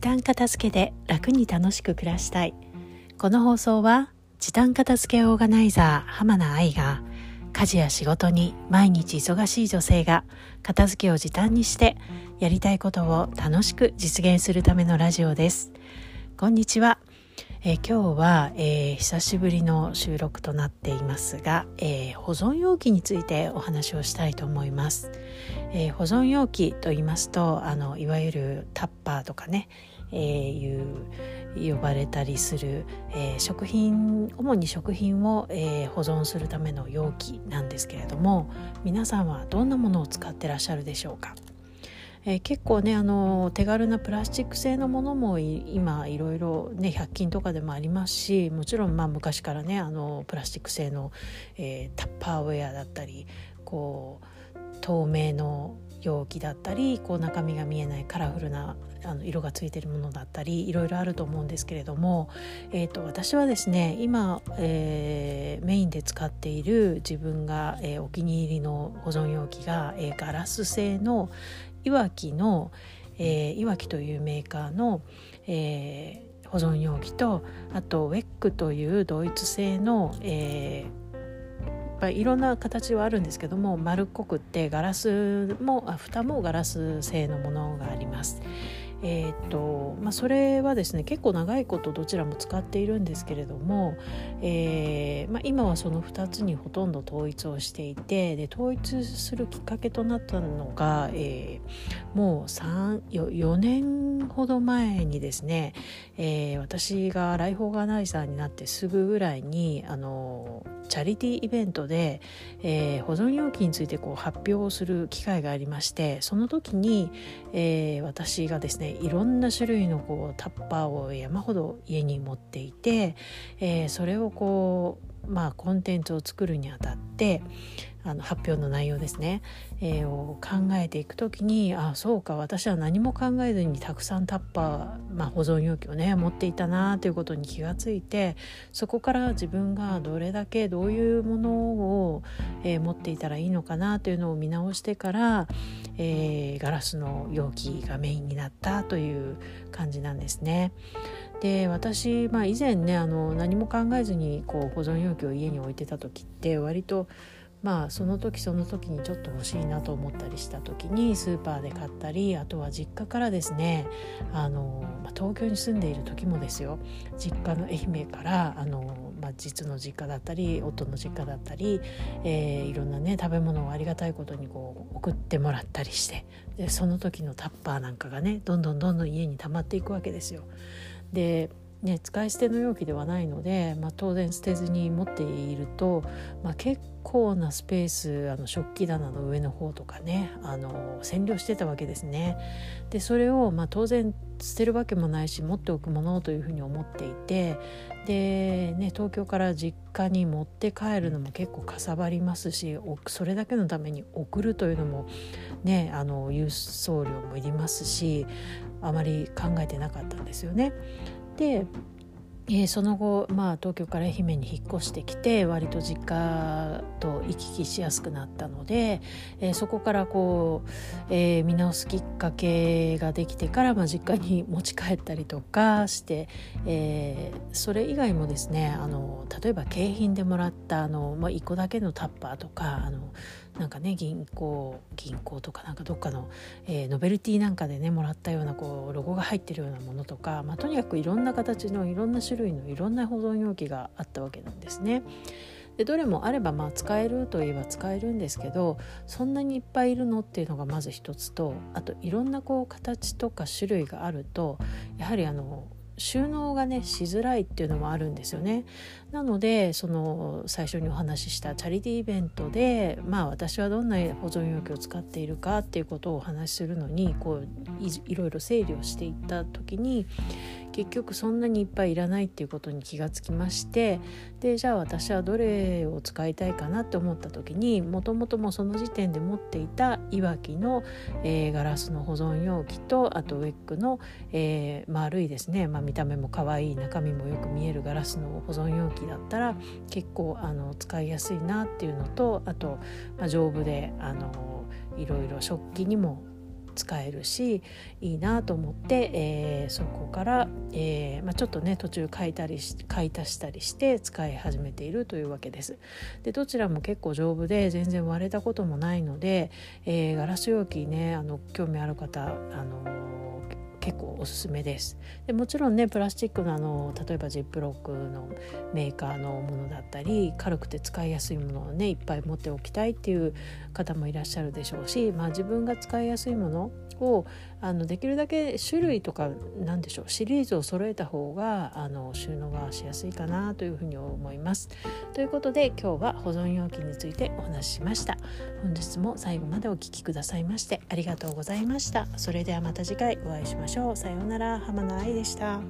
時短片付けで楽に楽しく暮らしたい。この放送は時短片付けオーガナイザー浜名愛が家事や仕事に毎日忙しい女性が片付けを時短にしてやりたいことを楽しく実現するためのラジオです。こんにちは。えー、今日は、えー、久しぶりの収録となっていますが、えー、保存容器についてお話をしたいと思います、え保存容器と言いますとあのいわゆるタッパーとかね、えいう呼ばれたりする、え食品主に食品を、え保存するための容器なんですけれども皆さんはどんなものを使ってらっしゃるでしょうか？えー、結構ねあの手軽なプラスチック製のものも今いろいろね100均とかでもありますしもちろんまあ昔からねあのプラスチック製の、えー、タッパーウェアだったりこう透明の容器だったりこう中身が見えないカラフルなあの色がついてるものだったりいろいろあると思うんですけれども、えーと、私はですね今、えー、メインで使っている自分が、えー、お気に入りの保存容器が、えー、ガラス製の、いわきの、えー、いわきというメーカーの、えー、保存容器とあとウェックというドイツ製の、えー、いろんな形はあるんですけども丸っこくってガラスも蓋もガラス製のものがあります。えーとまあ、それはですね結構長いことどちらも使っているんですけれども、えーまあ、今はその2つにほとんど統一をしていてで統一するきっかけとなったのが、えー、もう4年ほど前にですね、えー、私がライフオーガナイザーになってすぐぐらいにあのチャリティーイベントで、えー、保存容器についてこう発表をする機会がありましてその時に、えー、私がですねいろんな種類のこうタッパーを山ほど家に持っていて、えー、それをこうまあコンテンツを作るにあたってあの発表の内容ですね、えー、を考えていく時にあそうか私は何も考えずにたくさんタッパー、まあ、保存容器をね持っていたなということに気がついてそこから自分がどれだけどういうものを、えー、持っていたらいいのかなというのを見直してから、えー、ガラスの容器がメインになったという感じなんですね。で私、まあ、以前ねあの何も考えずにこう保存容器を家に置いてた時って割とまあその時その時にちょっと欲しいなと思ったりした時にスーパーで買ったりあとは実家からですねあの、まあ、東京に住んでいる時もですよ実家の愛媛からあの、まあ、実の実家だったり夫の実家だったり、えー、いろんなね食べ物をありがたいことにこう送ってもらったりしてでその時のタッパーなんかがねどんどんどんどん家に溜まっていくわけですよ。でね、使い捨ての容器ではないので、まあ、当然捨てずに持っていると、まあ、結構なスペースあの食器棚の上の方とかねあの占領してたわけですね。でそれを、まあ、当然捨てるわけもないし持っておくものというふうに思っていてで、ね、東京から実家に持って帰るのも結構かさばりますしそれだけのために送るというのも、ね、あの郵送料もいりますしあまり考えてなかったんですよね。でえー、その後、まあ、東京から愛媛に引っ越してきて割と実家と行き来しやすくなったので、えー、そこからこう、えー、見直すきっかけができてから、まあ、実家に持ち帰ったりとかして、えそれ以外もですねあの例えば景品でもらったあの、まあ、1個だけのタッパーとかあのなんかね銀行銀行とかなんかどっかの、え、ノベルティなんかでねもらったようなこうロゴが入ってるようなものとか、まあ、とにかくいろんな形のいろんな種種類のいろんな保存容器があったわけなんですね。でどれもあればまあ使えるといえば使えるんですけどそんなにいっぱいいるのっていうのがまず一つとあといろんなこう形とか種類があるとやはりあの収納がねしづらいっていうのもあるんですよね。なのでその最初にお話ししたチャリティーイベントでまあ私はどんな保存容器を使っているかっていうことをお話しするのにこういろいろ整理をしていった時に結局そんなにいっぱいいらないっていうことに気がつきましてでじゃあ私はどれを使いたいかなって思った時にもともともその時点で持っていたいわきの、えー、ガラスの保存容器とあとウェックの、えー、丸いですね、まあ、見た目も可愛い中身もよく見えるガラスの保存容器だったら結構あの使いやすいなっていうのとあと、まあ、丈夫であのいろいろ食器にも使えるしいいなと思って、えー、そこから、えー、まあ、ちょっとね途中買いたり買い足したりして使い始めているというわけです。でどちらも結構丈夫で全然割れたこともないので、えガラス容器ねあの興味ある方あの結構おすすめですでもちろんねプラスチックのあの例えばジップロックのメーカーのものだったり軽くて使いやすいものをねいっぱい持っておきたいっていう方もいらっしゃるでしょうし、まあ、自分が使いやすいものをあのできるだけ種類とか何でしょうシリーズを揃えた方があの収納がしやすいかなというふうに思います。ということで今日は保存容器についてお話ししました。本日も最後までお聴きくださいましてありがとうございました。それではまた次回お会いしましょう。さようなら浜野愛でした。